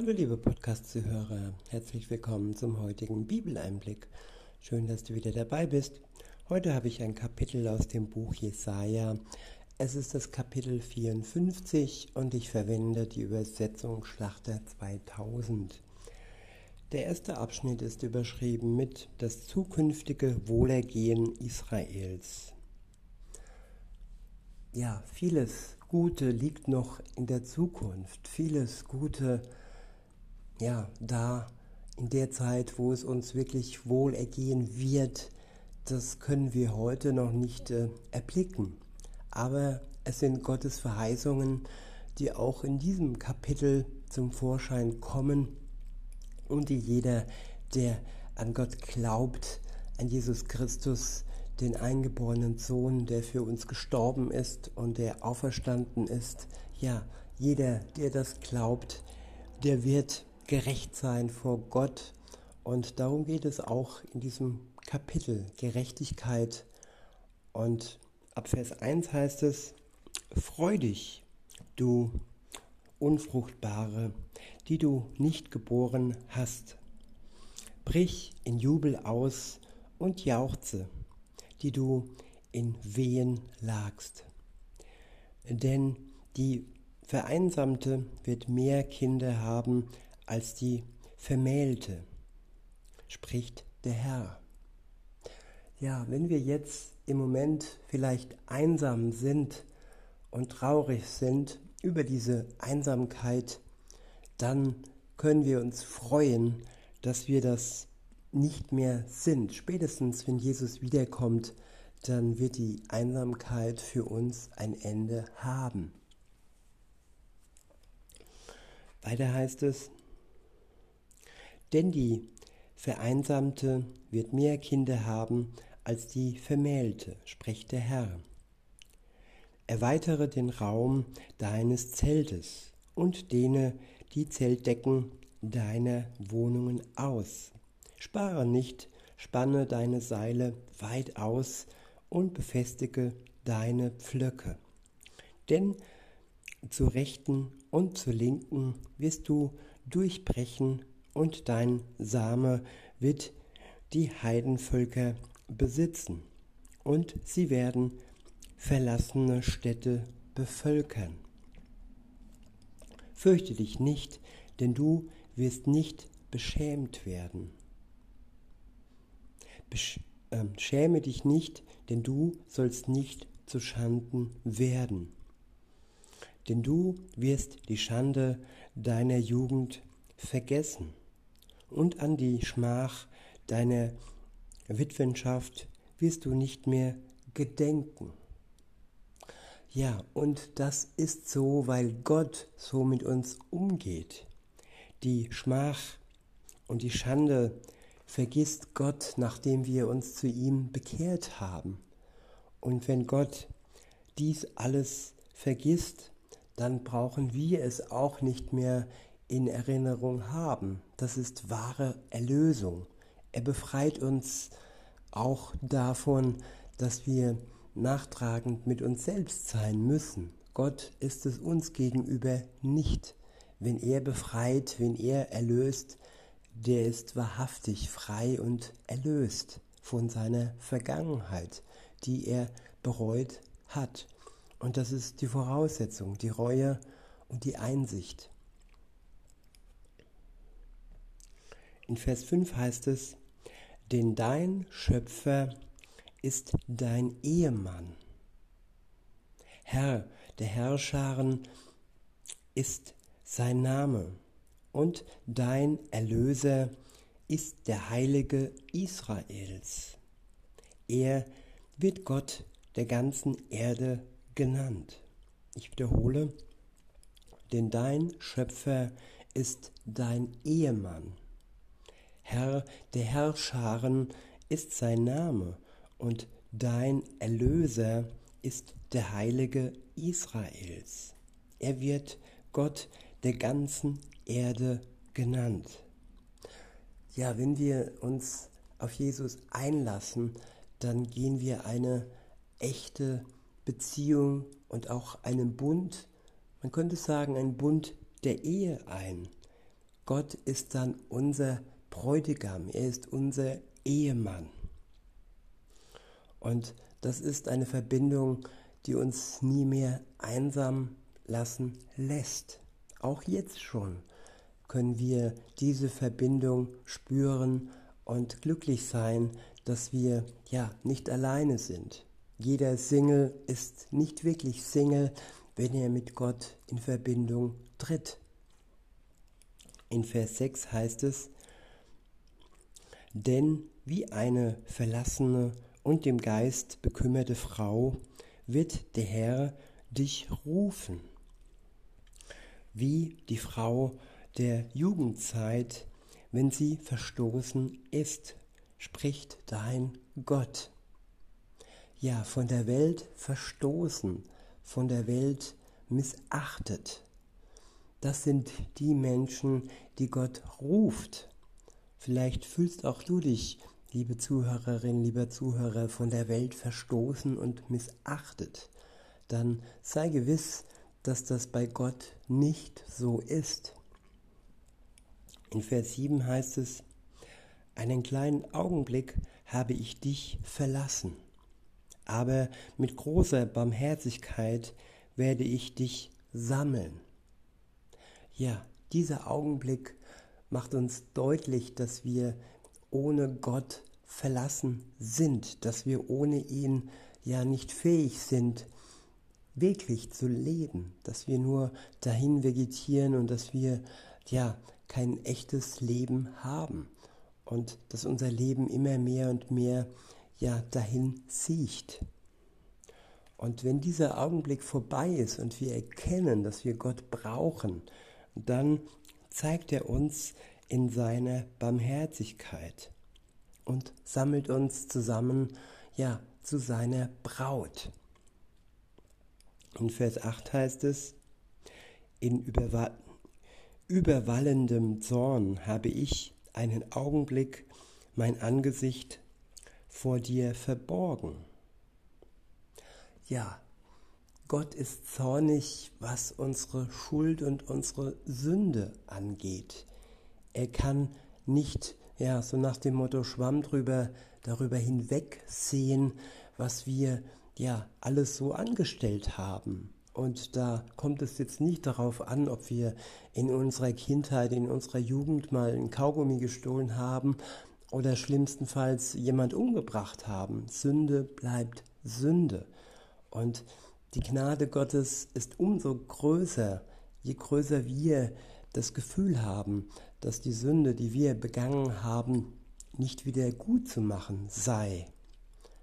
Hallo liebe Podcast-Zuhörer, herzlich willkommen zum heutigen Bibeleinblick. Schön, dass du wieder dabei bist. Heute habe ich ein Kapitel aus dem Buch Jesaja. Es ist das Kapitel 54 und ich verwende die Übersetzung Schlachter 2000. Der erste Abschnitt ist überschrieben mit Das zukünftige Wohlergehen Israels. Ja, vieles Gute liegt noch in der Zukunft. Vieles Gute ja, da in der Zeit, wo es uns wirklich wohl ergehen wird, das können wir heute noch nicht äh, erblicken. Aber es sind Gottes Verheißungen, die auch in diesem Kapitel zum Vorschein kommen und die jeder, der an Gott glaubt, an Jesus Christus, den eingeborenen Sohn, der für uns gestorben ist und der auferstanden ist, ja, jeder, der das glaubt, der wird gerecht sein vor Gott. Und darum geht es auch in diesem Kapitel Gerechtigkeit. Und ab Vers 1 heißt es, Freu dich, du Unfruchtbare, die du nicht geboren hast. Brich in Jubel aus und jauchze, die du in Wehen lagst. Denn die Vereinsamte wird mehr Kinder haben als die Vermählte, spricht der Herr. Ja, wenn wir jetzt im Moment vielleicht einsam sind und traurig sind über diese Einsamkeit, dann können wir uns freuen, dass wir das nicht mehr sind. Spätestens, wenn Jesus wiederkommt, dann wird die Einsamkeit für uns ein Ende haben. Weiter heißt es, denn die Vereinsamte wird mehr Kinder haben als die Vermählte, spricht der Herr. Erweitere den Raum deines Zeltes und dehne die Zeltdecken deiner Wohnungen aus. Spare nicht, spanne deine Seile weit aus und befestige deine Pflöcke. Denn zur rechten und zur linken wirst du durchbrechen und dein Same wird die Heidenvölker besitzen, und sie werden verlassene Städte bevölkern. Fürchte dich nicht, denn du wirst nicht beschämt werden. Besch äh, schäme dich nicht, denn du sollst nicht zu Schanden werden. Denn du wirst die Schande deiner Jugend vergessen und an die Schmach deiner Witwenschaft wirst du nicht mehr gedenken. Ja, und das ist so, weil Gott so mit uns umgeht. Die Schmach und die Schande vergisst Gott, nachdem wir uns zu ihm bekehrt haben. Und wenn Gott dies alles vergisst, dann brauchen wir es auch nicht mehr in Erinnerung haben. Das ist wahre Erlösung. Er befreit uns auch davon, dass wir nachtragend mit uns selbst sein müssen. Gott ist es uns gegenüber nicht. Wenn er befreit, wenn er erlöst, der ist wahrhaftig frei und erlöst von seiner Vergangenheit, die er bereut hat. Und das ist die Voraussetzung, die Reue und die Einsicht. In Vers 5 heißt es, denn dein Schöpfer ist dein Ehemann. Herr der Herrscharen ist sein Name und dein Erlöser ist der Heilige Israels. Er wird Gott der ganzen Erde genannt. Ich wiederhole, denn dein Schöpfer ist dein Ehemann. Herr der Herrscharen ist sein Name und dein Erlöser ist der Heilige Israels. Er wird Gott der ganzen Erde genannt. Ja, wenn wir uns auf Jesus einlassen, dann gehen wir eine echte Beziehung und auch einen Bund, man könnte sagen, einen Bund der Ehe ein. Gott ist dann unser Bräutigam, er ist unser Ehemann. Und das ist eine Verbindung, die uns nie mehr einsam lassen lässt. Auch jetzt schon können wir diese Verbindung spüren und glücklich sein, dass wir ja nicht alleine sind. Jeder Single ist nicht wirklich Single, wenn er mit Gott in Verbindung tritt. In Vers 6 heißt es, denn wie eine verlassene und dem Geist bekümmerte Frau wird der Herr dich rufen. Wie die Frau der Jugendzeit, wenn sie verstoßen ist, spricht dein Gott. Ja, von der Welt verstoßen, von der Welt missachtet. Das sind die Menschen, die Gott ruft. Vielleicht fühlst auch du dich, liebe Zuhörerin, lieber Zuhörer, von der Welt verstoßen und missachtet. Dann sei gewiss, dass das bei Gott nicht so ist. In Vers 7 heißt es, einen kleinen Augenblick habe ich dich verlassen, aber mit großer Barmherzigkeit werde ich dich sammeln. Ja, dieser Augenblick macht uns deutlich, dass wir ohne Gott verlassen sind, dass wir ohne ihn ja nicht fähig sind, wirklich zu leben, dass wir nur dahin vegetieren und dass wir ja kein echtes Leben haben und dass unser Leben immer mehr und mehr ja dahin sieht. Und wenn dieser Augenblick vorbei ist und wir erkennen, dass wir Gott brauchen, dann zeigt er uns in seiner Barmherzigkeit und sammelt uns zusammen, ja, zu seiner Braut. In Vers 8 heißt es, in überwa überwallendem Zorn habe ich einen Augenblick mein Angesicht vor dir verborgen. Ja, Gott ist zornig, was unsere Schuld und unsere Sünde angeht. Er kann nicht, ja, so nach dem Motto Schwamm drüber, darüber hinwegsehen, was wir ja alles so angestellt haben. Und da kommt es jetzt nicht darauf an, ob wir in unserer Kindheit, in unserer Jugend mal ein Kaugummi gestohlen haben oder schlimmstenfalls jemand umgebracht haben. Sünde bleibt Sünde. Und die Gnade Gottes ist umso größer, je größer wir das Gefühl haben, dass die Sünde, die wir begangen haben, nicht wieder gut zu machen sei.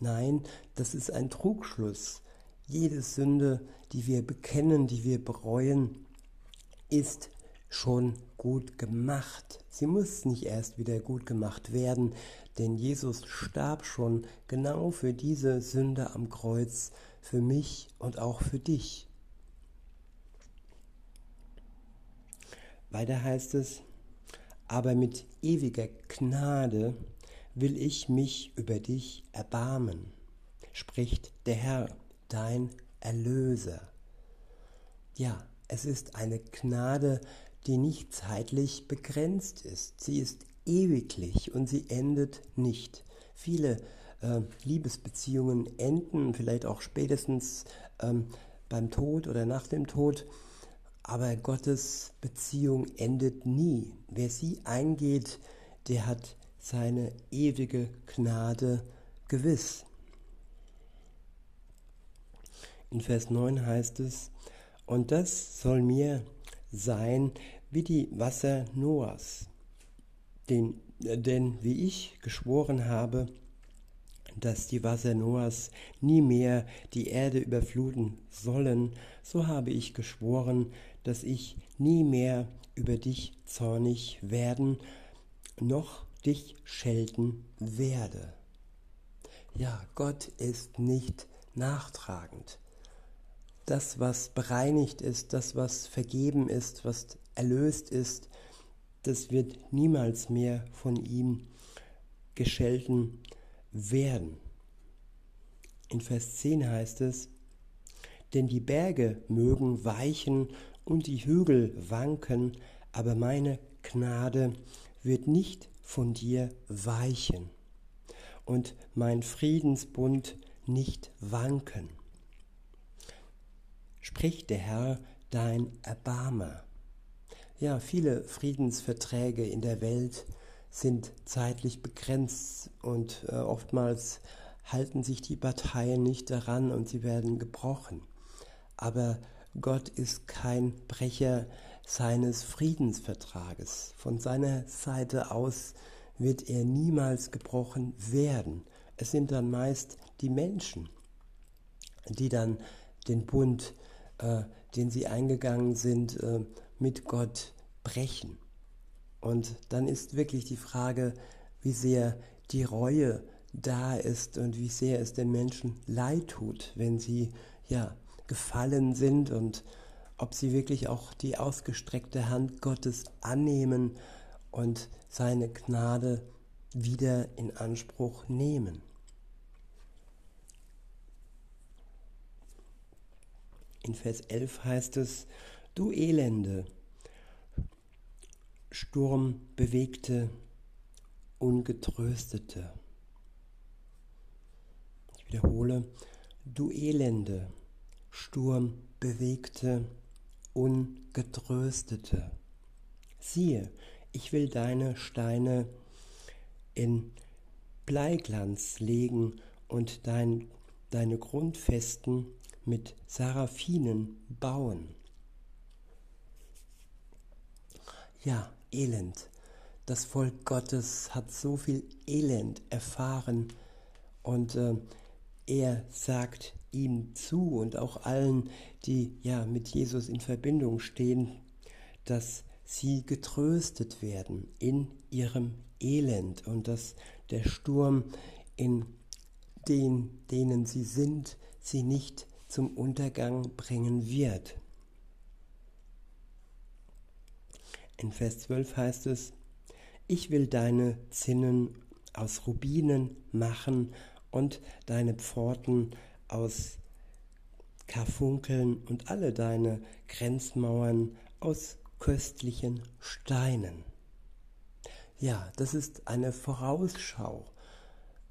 Nein, das ist ein Trugschluss. Jede Sünde, die wir bekennen, die wir bereuen, ist schon gut gemacht. Sie muss nicht erst wieder gut gemacht werden, denn Jesus starb schon genau für diese Sünde am Kreuz, für mich und auch für dich. Weiter heißt es, aber mit ewiger Gnade will ich mich über dich erbarmen, spricht der Herr, dein Erlöser. Ja, es ist eine Gnade, die nicht zeitlich begrenzt ist. Sie ist ewiglich und sie endet nicht. Viele äh, Liebesbeziehungen enden vielleicht auch spätestens ähm, beim Tod oder nach dem Tod, aber Gottes Beziehung endet nie. Wer sie eingeht, der hat seine ewige Gnade gewiss. In Vers 9 heißt es, und das soll mir sein wie die Wasser Noahs, den, denn wie ich geschworen habe, dass die Wasser Noahs nie mehr die Erde überfluten sollen, so habe ich geschworen, dass ich nie mehr über dich zornig werden, noch dich schelten werde. Ja, Gott ist nicht nachtragend. Das, was bereinigt ist, das, was vergeben ist, was erlöst ist, das wird niemals mehr von ihm geschelten werden. In Vers 10 heißt es, denn die Berge mögen weichen und die Hügel wanken, aber meine Gnade wird nicht von dir weichen und mein Friedensbund nicht wanken. Spricht der Herr dein Erbarmer. Ja, viele Friedensverträge in der Welt sind zeitlich begrenzt und äh, oftmals halten sich die Parteien nicht daran und sie werden gebrochen. Aber Gott ist kein Brecher seines Friedensvertrages. Von seiner Seite aus wird er niemals gebrochen werden. Es sind dann meist die Menschen, die dann den Bund, äh, den sie eingegangen sind, äh, mit Gott brechen. Und dann ist wirklich die Frage, wie sehr die Reue da ist und wie sehr es den Menschen leid tut, wenn sie ja gefallen sind und ob sie wirklich auch die ausgestreckte Hand Gottes annehmen und seine Gnade wieder in Anspruch nehmen. In Vers 11 heißt es, du Elende, sturmbewegte, ungetröstete. Ich wiederhole, du Elende, sturmbewegte, ungetröstete. Siehe, ich will deine Steine in Bleiglanz legen und dein, deine Grundfesten mit Seraphinen bauen. Ja, Elend. Das Volk Gottes hat so viel Elend erfahren und äh, er sagt ihm zu und auch allen, die ja mit Jesus in Verbindung stehen, dass sie getröstet werden in ihrem Elend und dass der Sturm, in den, denen sie sind, sie nicht zum Untergang bringen wird. In Vers 12 heißt es, ich will deine Zinnen aus Rubinen machen und deine Pforten aus Karfunkeln und alle deine Grenzmauern aus köstlichen Steinen. Ja, das ist eine Vorausschau,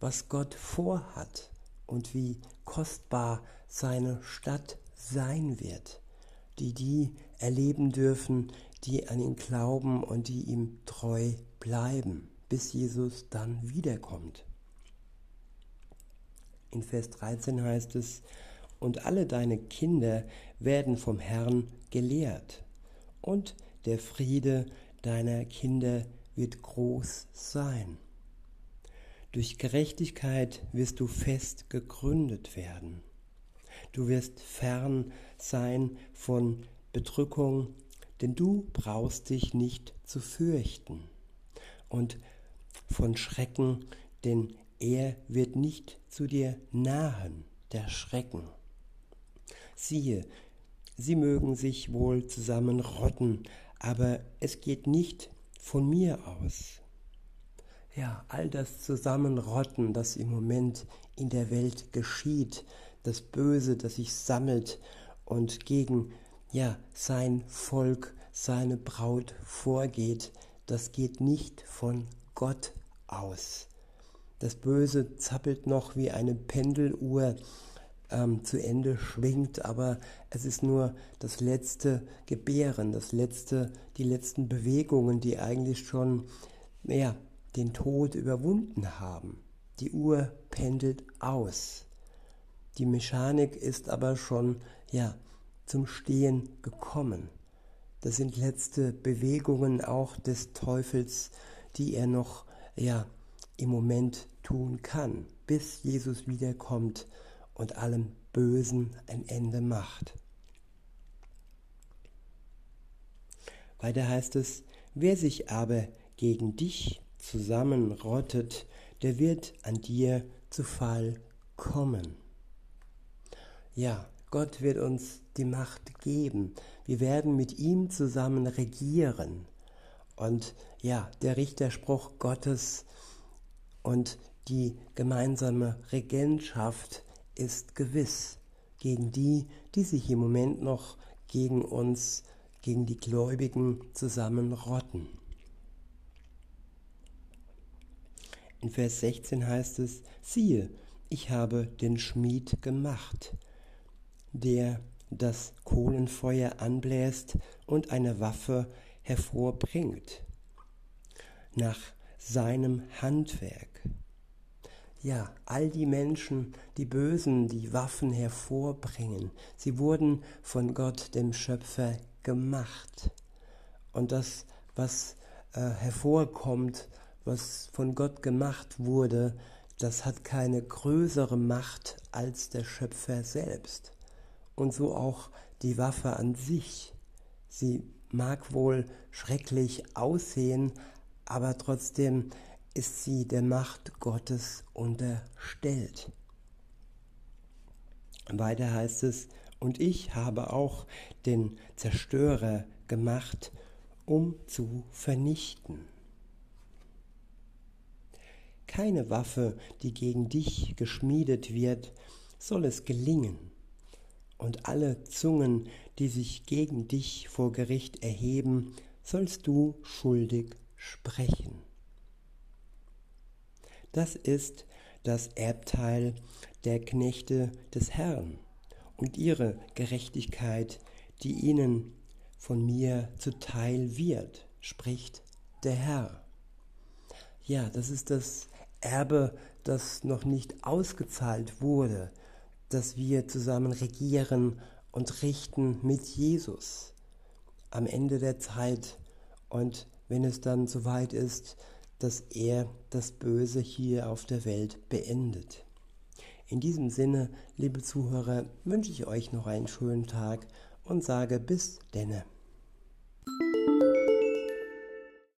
was Gott vorhat und wie kostbar seine Stadt sein wird, die die erleben dürfen, die an ihn glauben und die ihm treu bleiben, bis Jesus dann wiederkommt. In Vers 13 heißt es, und alle deine Kinder werden vom Herrn gelehrt, und der Friede deiner Kinder wird groß sein. Durch Gerechtigkeit wirst du fest gegründet werden. Du wirst fern sein von Bedrückung, denn du brauchst dich nicht zu fürchten. Und von Schrecken, denn er wird nicht zu dir nahen, der Schrecken. Siehe, sie mögen sich wohl zusammenrotten, aber es geht nicht von mir aus. Ja, all das Zusammenrotten, das im Moment in der Welt geschieht, das Böse, das sich sammelt und gegen ja, sein Volk, seine Braut vorgeht, das geht nicht von Gott aus. Das Böse zappelt noch wie eine Pendeluhr ähm, zu Ende schwingt, aber es ist nur das letzte Gebären, das letzte, die letzten Bewegungen, die eigentlich schon ja, den Tod überwunden haben. Die Uhr pendelt aus. Die Mechanik ist aber schon ja, zum Stehen gekommen. Das sind letzte Bewegungen auch des Teufels, die er noch ja, im Moment tun kann, bis Jesus wiederkommt und allem Bösen ein Ende macht. Weiter heißt es, wer sich aber gegen dich zusammenrottet, der wird an dir zu Fall kommen. Ja, Gott wird uns die Macht geben. Wir werden mit ihm zusammen regieren. Und ja, der Richterspruch Gottes und die gemeinsame Regentschaft ist gewiss gegen die, die sich im Moment noch gegen uns, gegen die Gläubigen zusammenrotten. In Vers 16 heißt es, siehe, ich habe den Schmied gemacht, der das Kohlenfeuer anbläst und eine Waffe hervorbringt, nach seinem Handwerk. Ja, all die Menschen, die Bösen, die Waffen hervorbringen, sie wurden von Gott, dem Schöpfer, gemacht. Und das, was äh, hervorkommt, was von Gott gemacht wurde, das hat keine größere Macht als der Schöpfer selbst. Und so auch die Waffe an sich. Sie mag wohl schrecklich aussehen, aber trotzdem ist sie der Macht Gottes unterstellt. Weiter heißt es, und ich habe auch den Zerstörer gemacht, um zu vernichten. Keine Waffe, die gegen dich geschmiedet wird, soll es gelingen. Und alle Zungen, die sich gegen dich vor Gericht erheben, sollst du schuldig sprechen. Das ist das Erbteil der Knechte des Herrn und ihre Gerechtigkeit, die ihnen von mir zuteil wird, spricht der Herr. Ja, das ist das Erbe, das noch nicht ausgezahlt wurde, dass wir zusammen regieren und richten mit Jesus am Ende der Zeit und wenn es dann soweit ist, dass er das Böse hier auf der Welt beendet. In diesem Sinne, liebe Zuhörer, wünsche ich euch noch einen schönen Tag und sage bis denne.